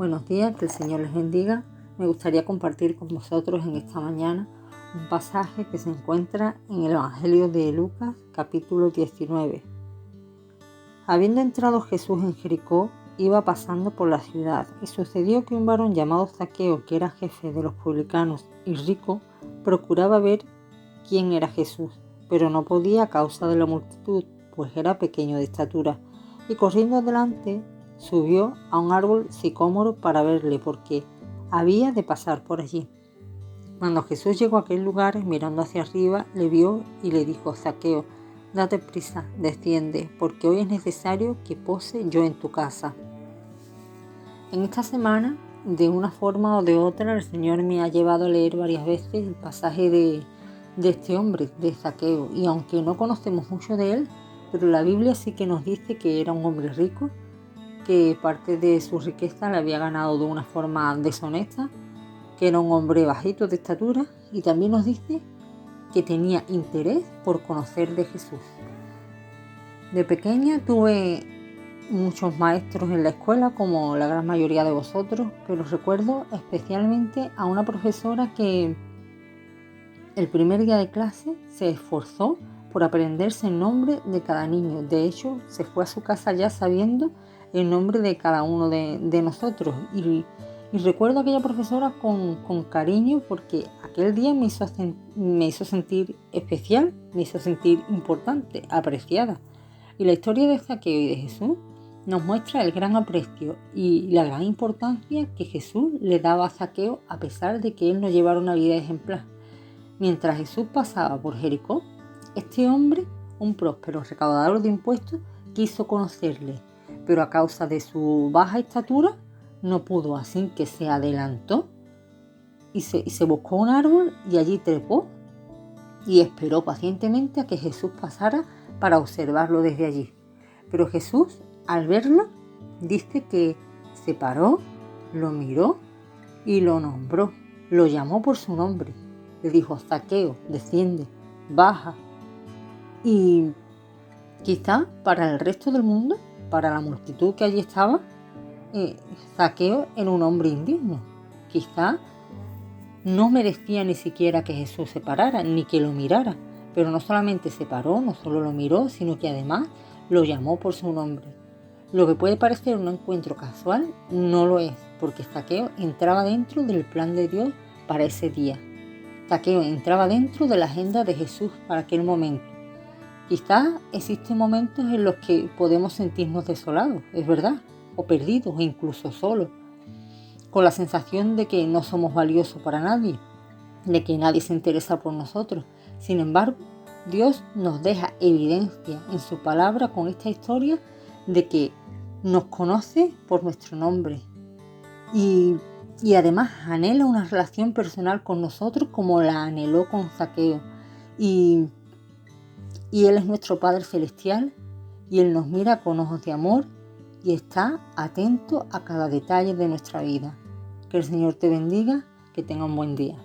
Buenos días, que el Señor les bendiga. Me gustaría compartir con vosotros en esta mañana un pasaje que se encuentra en el Evangelio de Lucas, capítulo 19. Habiendo entrado Jesús en Jericó, iba pasando por la ciudad, y sucedió que un varón llamado Zaqueo, que era jefe de los publicanos y rico, procuraba ver quién era Jesús, pero no podía a causa de la multitud, pues era pequeño de estatura, y corriendo adelante subió a un árbol sicómoro para verle, porque había de pasar por allí. Cuando Jesús llegó a aquel lugar, mirando hacia arriba, le vio y le dijo, Zaqueo, date prisa, desciende, porque hoy es necesario que pose yo en tu casa. En esta semana, de una forma o de otra, el Señor me ha llevado a leer varias veces el pasaje de, de este hombre, de Zaqueo, y aunque no conocemos mucho de él, pero la Biblia sí que nos dice que era un hombre rico, que parte de su riqueza la había ganado de una forma deshonesta, que era un hombre bajito de estatura y también nos dice que tenía interés por conocer de Jesús. De pequeña tuve muchos maestros en la escuela, como la gran mayoría de vosotros, pero recuerdo especialmente a una profesora que el primer día de clase se esforzó por aprenderse el nombre de cada niño. De hecho, se fue a su casa ya sabiendo el nombre de cada uno de, nosotros. Y, recuerdo aquella profesora con, cariño porque aquel día me hizo, me hizo sentir especial, me hizo sentir importante, apreciada. Y la historia de Zaqueo y de Jesús nos muestra el gran aprecio y la gran importancia que Jesús le daba a Zaqueo a pesar de que él no llevara una vida ejemplar. Mientras Jesús pasaba por Jericó, este hombre, un próspero recaudador de impuestos, quiso conocerle, pero a causa de su baja estatura no pudo, así que se adelantó y se, buscó un árbol y allí trepó y esperó pacientemente a que Jesús pasara para observarlo desde allí. Pero Jesús, al verlo, dice que se paró, lo miró y lo nombró, lo llamó por su nombre. Le dijo, Zaqueo, desciende, baja, y quizá para el resto del mundo, para la multitud que allí estaba, eh, Zaqueo era un hombre indigno. Quizá no merecía ni siquiera que Jesús se parara, ni que lo mirara. Pero no solamente se paró, no solo lo miró, sino que además lo llamó por su nombre. Lo que puede parecer un encuentro casual no lo es, porque Zaqueo entraba dentro del plan de Dios para ese día. Zaqueo entraba dentro de la agenda de Jesús para aquel momento. Quizás existen momentos en los que podemos sentirnos desolados, es verdad, o perdidos e incluso solos, con la sensación de que no somos valiosos para nadie, de que nadie se interesa por nosotros. Sin embargo, Dios nos deja evidencia en su palabra con esta historia de que nos conoce por nuestro nombre y, y además anhela una relación personal con nosotros como la anheló con Zaqueo. Y y Él es nuestro Padre Celestial y Él nos mira con ojos de amor y está atento a cada detalle de nuestra vida. Que el Señor te bendiga, que tenga un buen día.